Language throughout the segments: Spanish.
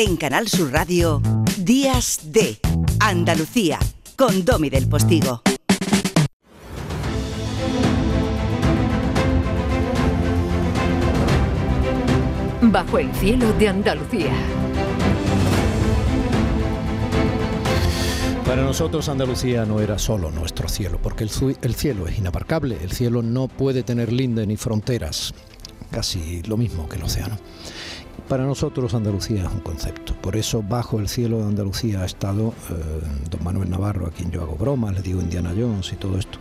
En Canal Sur Radio, Días de Andalucía, con Domi del Postigo. Bajo el cielo de Andalucía. Para nosotros Andalucía no era solo nuestro cielo, porque el, el, cielo es inabarcable, el cielo no puede tener linde ni fronteras, casi lo mismo que el océano. Para nosotros Andalucía es un concepto, por eso bajo el cielo de Andalucía ha estado eh, don Manuel Navarro, a quien yo hago bromas, le digo Indiana Jones y todo esto,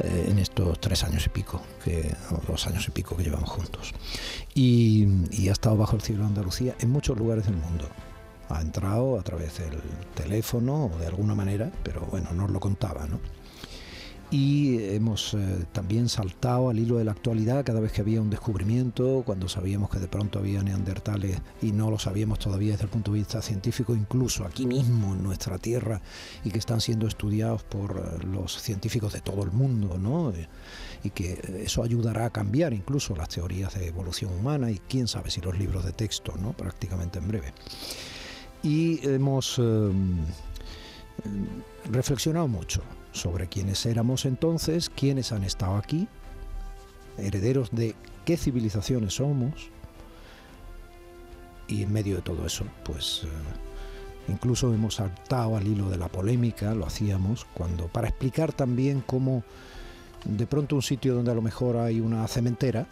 eh, en estos tres años y pico, que, dos años y pico que llevamos juntos. Y, y ha estado bajo el cielo de Andalucía en muchos lugares del mundo ha entrado a través del teléfono o de alguna manera, pero bueno, nos lo contaba, ¿no? Y hemos eh, también saltado al hilo de la actualidad cada vez que había un descubrimiento, cuando sabíamos que de pronto había neandertales y no lo sabíamos todavía desde el punto de vista científico, incluso aquí mismo en nuestra tierra, y que están siendo estudiados por eh, los científicos de todo el mundo, ¿no? y que eso ayudará a cambiar incluso las teorías de evolución humana y quién sabe si los libros de texto, ¿no? prácticamente en breve y hemos eh, reflexionado mucho sobre quiénes éramos entonces, quiénes han estado aquí, herederos de qué civilizaciones somos. Y en medio de todo eso, pues eh, incluso hemos saltado al hilo de la polémica, lo hacíamos cuando para explicar también cómo de pronto un sitio donde a lo mejor hay una cementera,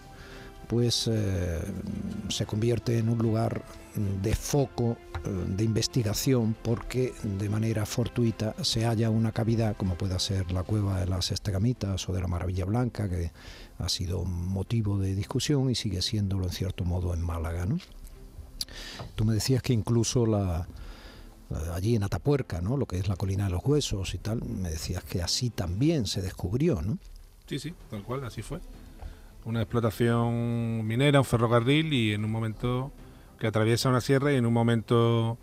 pues se convierte en un lugar de foco eh, de investigación porque de manera fortuita se halla una cavidad como pueda ser la cueva de las Estegamitas o de la Maravilla Blanca que ha sido motivo de discusión y sigue siéndolo en cierto modo en Málaga. ¿no? Tú me decías que incluso la, allí en Atapuerca, ¿no? lo que es la colina de los huesos y tal, me decías que así también se descubrió, ¿no? Sí, sí, tal cual, así fue. Una explotación minera, un ferrocarril y en un momento que atraviesa una sierra y en un momento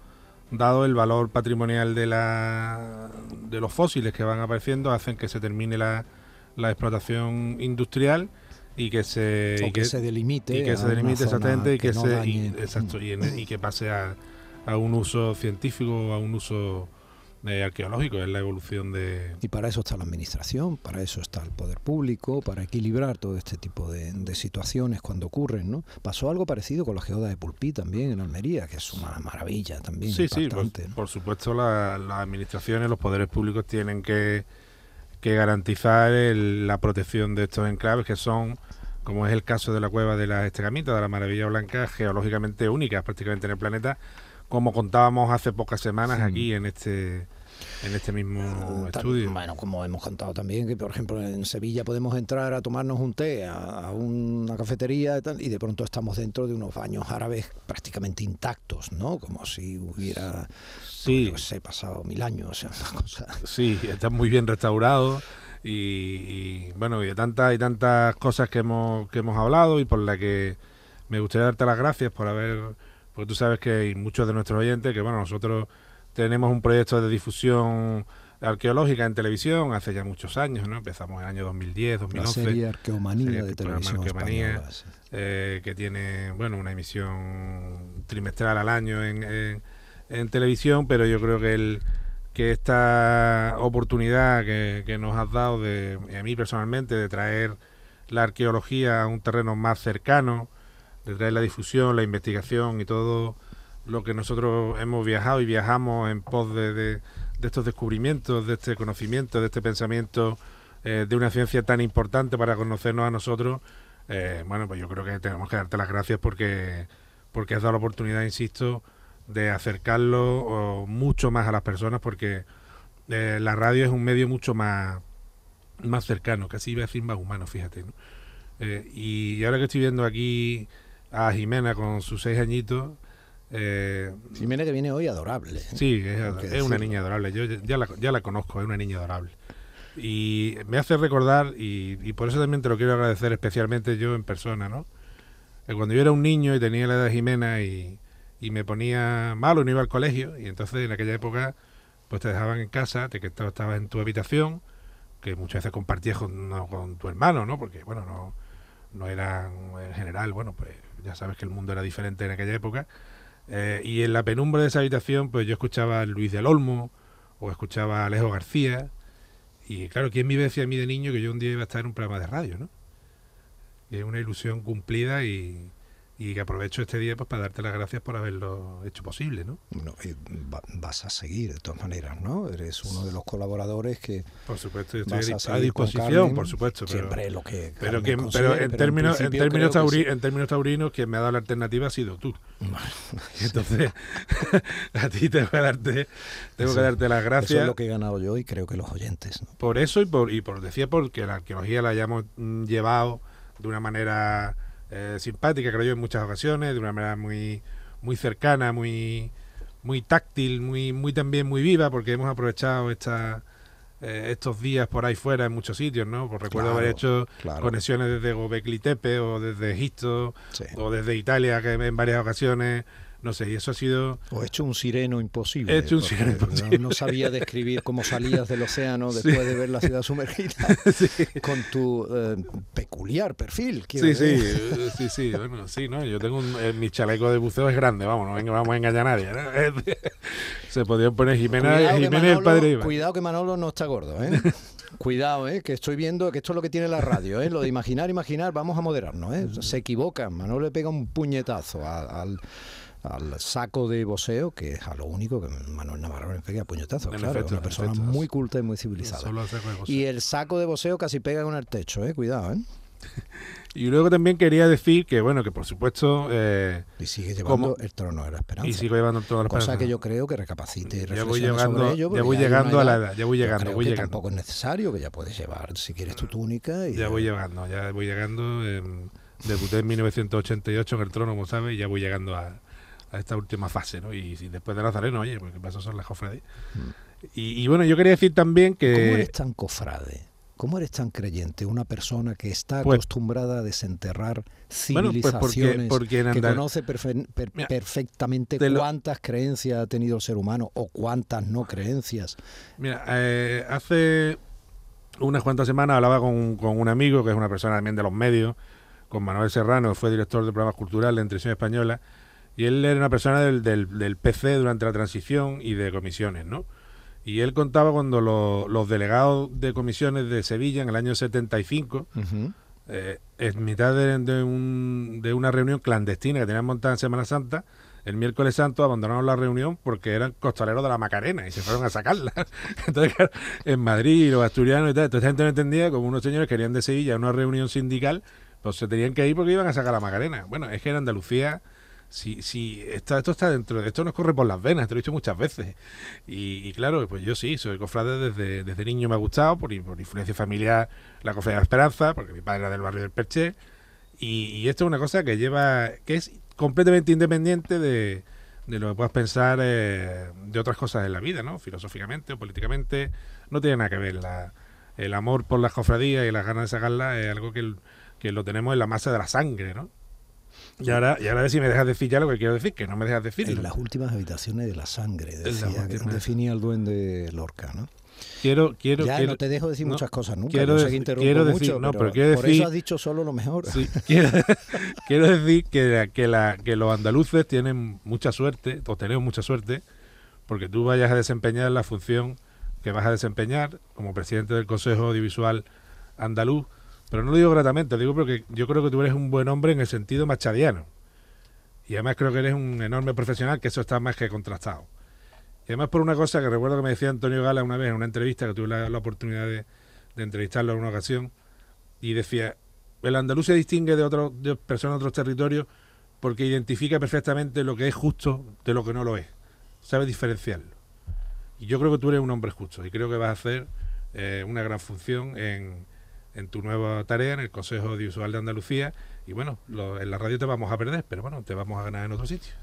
dado el valor patrimonial de, la, de los fósiles que van apareciendo hacen que se termine la, la explotación industrial y que se que, se delimite y que se delimite exactamente y que, se exacto, y, que pase a, a, un uso científico a un uso arqueológico, es la evolución de... Y para eso está la administración, para eso está el poder público, para equilibrar todo este tipo de, situaciones cuando ocurren, ¿no? Pasó algo parecido con la geoda de Pulpí también en Almería, que es una maravilla también. Sí, sí, por, supuesto las administraciones, los poderes públicos tienen que, que garantizar la protección de estos enclaves que son como es el caso de la cueva de las Estegamitas, de la Maravilla Blanca, geológicamente únicas prácticamente en el planeta, como contábamos hace pocas semanas aquí en este en este mismo ah, estudio. Bueno, como hemos contado también, que por ejemplo en Sevilla podemos entrar a tomarnos un té a, una cafetería y, tal, y de pronto estamos dentro de unos baños árabes prácticamente intactos, ¿no? Como si hubiera, sí. sé, pasado mil años. Una cosa. Sí, están muy bien restaurados. Y, bueno, y de tantas y tantas cosas que hemos, que hemos hablado y por la que me gustaría darte las gracias por haber, porque tú sabes que hay muchos de nuestros oyentes que, bueno, nosotros tenemos un proyecto de difusión arqueológica en televisión hace ya muchos años, ¿no? Empezamos en el año 2010, 2011. La serie Arqueomanía de televisión Arqueomanía, eh, que tiene, bueno, una emisión trimestral al año en, en, televisión, pero yo creo que el que esta oportunidad que, que, nos has dado de a mí personalmente de traer la arqueología a un terreno más cercano, de traer la difusión, la investigación y todo lo que nosotros hemos viajado y viajamos en pos de, estos descubrimientos, de este conocimiento, de este pensamiento eh, de una ciencia tan importante para conocernos a nosotros, eh, bueno, pues yo creo que tenemos que darte las gracias porque, porque has dado la oportunidad, insisto, de acercarlo mucho más a las personas porque eh, la radio es un medio mucho más, más cercano, casi iba a decir más humano, fíjate. y ahora que estoy viendo aquí a Jimena con sus seis añitos, eh, Jimena que viene hoy adorable. Sí, es, una niña adorable. Yo ya la, ya la, conozco, es una niña adorable. Y me hace recordar, y, por eso también te lo quiero agradecer especialmente yo en persona, ¿no? Que cuando yo era un niño y tenía la edad de Jimena y, me ponía malo, no iba al colegio, y entonces en aquella época pues te dejaban en casa, te que estabas en tu habitación, que muchas veces compartías con, con tu hermano, ¿no? Porque, bueno, no, no eran en general, bueno, pues ya sabes que el mundo era diferente en aquella época Eh, y en la penumbra de esa habitación, pues yo escuchaba a Luis del Olmo o escuchaba a Alejo García. Y claro, ¿quién me decía a mí de niño que yo un día iba a estar en un programa de radio, no? Es una ilusión cumplida y, y que aprovecho este día pues para darte las gracias por haberlo hecho posible, ¿no? Bueno, vas a seguir de todas maneras, ¿no? Eres uno de los colaboradores que por supuesto estoy a, disposición, por supuesto, pero, siempre lo que pero, pero en términos en, términos en términos taurinos quien me ha dado la alternativa ha sido tú. Entonces a ti tengo que darte tengo que darte las gracias. Eso es lo que he ganado yo y creo que los oyentes. Por eso y por y por decía porque la arqueología la hayamos mm, llevado de una manera eh, simpática, creo yo, en muchas ocasiones, de una manera muy, muy cercana, muy, muy táctil, muy, muy también muy viva, porque hemos aprovechado esta, eh, estos días por ahí fuera en muchos sitios, ¿no? Pues recuerdo haber hecho conexiones desde Gobekli Tepe o desde Egipto o desde Italia que en varias ocasiones no sé, y eso ha sido... O hecho un sireno imposible. He hecho un sireno imposible. No, sabía describir cómo salías del océano después de ver la ciudad sumergida con tu eh, peculiar perfil. Sí, sí, sí, sí, bueno, sí, ¿no? Yo tengo un, eh, mi chaleco de buceo es grande, vamos, no vamos a engañar a nadie. Se podían poner Jimena, Jimena el padre Cuidado que Manolo no está gordo, ¿eh? Cuidado, ¿eh? que estoy viendo que esto es lo que tiene la radio, ¿eh? lo de imaginar, imaginar, vamos a moderarnos. ¿eh? Se equivocan, Manolo le pega un puñetazo al, al saco de boseo, que es a lo único que Manuel Navarro pega puñetazo, claro, una persona muy culta y muy civilizada. Y el saco de boseo casi pega con el techo, eh, cuidado, ¿eh? Y luego también quería decir que, bueno, que por supuesto... Eh, y sigue llevando el trono de la esperanza. Y sigo llevando el trono de la esperanza. Cosa que yo creo que recapacite y ya voy llegando, Ya voy llegando a la edad, ya voy llegando. Voy llegando. tampoco es necesario, que ya puedes llevar, si quieres, tu túnica. Y ya voy llegando, ya voy llegando. debuté en 1988 en el trono, como sabes, y ya voy llegando a, a esta última fase, ¿no? Y, después de Nazareno, oye, porque pasó son las cofradías. Mm. Y, bueno, yo quería decir también que... ¿Cómo eres tan cofrade? ¿Cómo eres tan creyente? Una persona que está pues acostumbrada a desenterrar pues civilizaciones, que conoce perfectamente cuántas creencias ha tenido el ser humano o cuántas no creencias. Mira, eh, hace unas cuantas semanas hablaba con, con, un amigo que es una persona también de los medios, con Manuel Serrano, fue director de programas culturales de Televisión Española, y él era una persona del, del, PC durante la transición y de comisiones, ¿no? Y él contaba cuando los delegados de comisiones de Sevilla en el año 75, eh, en mitad de, un, de, una reunión clandestina que tenían montada en Semana Santa, el miércoles santo abandonaron la reunión porque eran costaleros de la Macarena y se fueron a sacarla. Entonces, en Madrid, los asturianos y tal, entonces gente no entendía como unos señores querían de Sevilla una reunión sindical, pues se tenían que ir porque iban a sacar la Macarena. Bueno, es que en Andalucía si, si esto, está dentro, esto nos corre por las venas, te lo he dicho muchas veces. Y, claro, pues yo sí, soy cofrade desde, desde niño me ha gustado, por, por influencia familiar, la cofradía de la Esperanza, porque mi padre era del barrio del Perche. Y, esto es una cosa que lleva, que es completamente independiente de, de lo que puedas pensar eh, de otras cosas en la vida, ¿no? Filosóficamente o políticamente, no tiene nada que ver. El amor por las cofradías y las ganas de sacarlas es algo que, que lo tenemos en la masa de la sangre, ¿no? Y ahora, y ahora a ver si me dejas decir ya lo que quiero decir, que no me dejas decir. En las últimas habitaciones de la sangre, decía, que definía el duende Lorca, ¿no? Quiero, quiero, ya no te dejo decir muchas cosas nunca. Quiero, decir, quiero decir, mucho, no, pero, quiero decir, por eso has dicho solo lo mejor. quiero, decir que, que, la, que los andaluces tienen mucha suerte, o tenemos mucha suerte, porque tú vayas a desempeñar la función que vas a desempeñar como presidente del Consejo Audiovisual Andaluz pero no lo digo gratamente, digo porque yo creo que tú eres un buen hombre en el sentido machadiano. Y además creo que eres un enorme profesional, que eso está más que contrastado. Y además por una cosa que recuerdo que me decía Antonio Gala una vez en una entrevista, que tuve la, oportunidad de, entrevistarlo en una ocasión, y decía, el andaluz se distingue de, otros de personas de otros territorios porque identifica perfectamente lo que es justo de lo que no lo es. Sabe diferenciarlo. Y yo creo que tú eres un hombre justo y creo que vas a hacer eh, una gran función en, en tu nueva tarea en el Consejo Audiovisual de Andalucía y bueno, en la radio te vamos a perder, pero bueno, te vamos a ganar en otro sitio.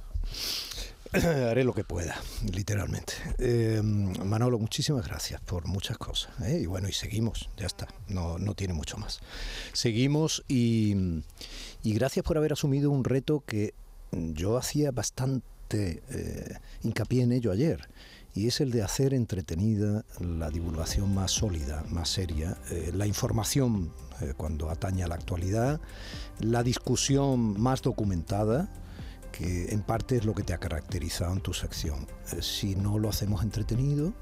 Haré lo que pueda, literalmente. Eh, Manolo, muchísimas gracias por muchas cosas. ¿eh? Y bueno, y seguimos, ya está, no, no tiene mucho más. Seguimos y, y, gracias por haber asumido un reto que yo hacía bastante eh, hincapié en ello ayer y es el de hacer entretenida la divulgación más sólida, más seria, eh, la información eh, cuando atañe a la actualidad, la discusión más documentada que en parte es lo que te ha caracterizado en tu sección. Eh, si no lo hacemos entretenido,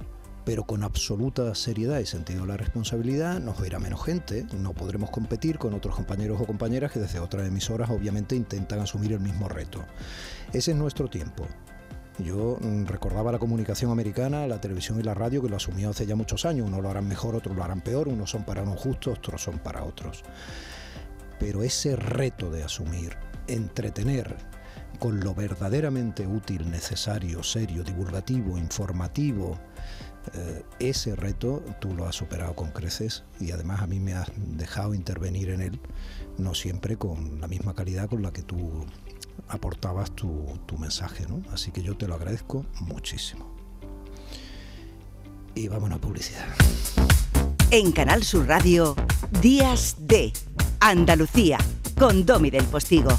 pero con absoluta seriedad y sentido de la responsabilidad, nos verá menos gente, no podremos competir con otros compañeros o compañeras que desde otras emisoras obviamente intentan asumir el mismo reto. Ese es nuestro tiempo. Yo mm, recordaba la comunicación americana, la televisión y la radio que lo asumió hace ya muchos años. Unos lo harán mejor, otros lo harán peor, unos son para unos justos, otros son para otros. Pero ese reto de asumir, entretener, con lo verdaderamente útil, necesario, serio, divulgativo, informativo, eh, ese reto tú lo has superado con creces y además a mí me has dejado intervenir en él, no siempre con la misma calidad con la que tú aportabas tu, tu mensaje, ¿no? Así que yo te lo agradezco muchísimo. Y vamos a publicidad. En Canal Sur Radio, Días de Andalucía, con Domi del Postigo.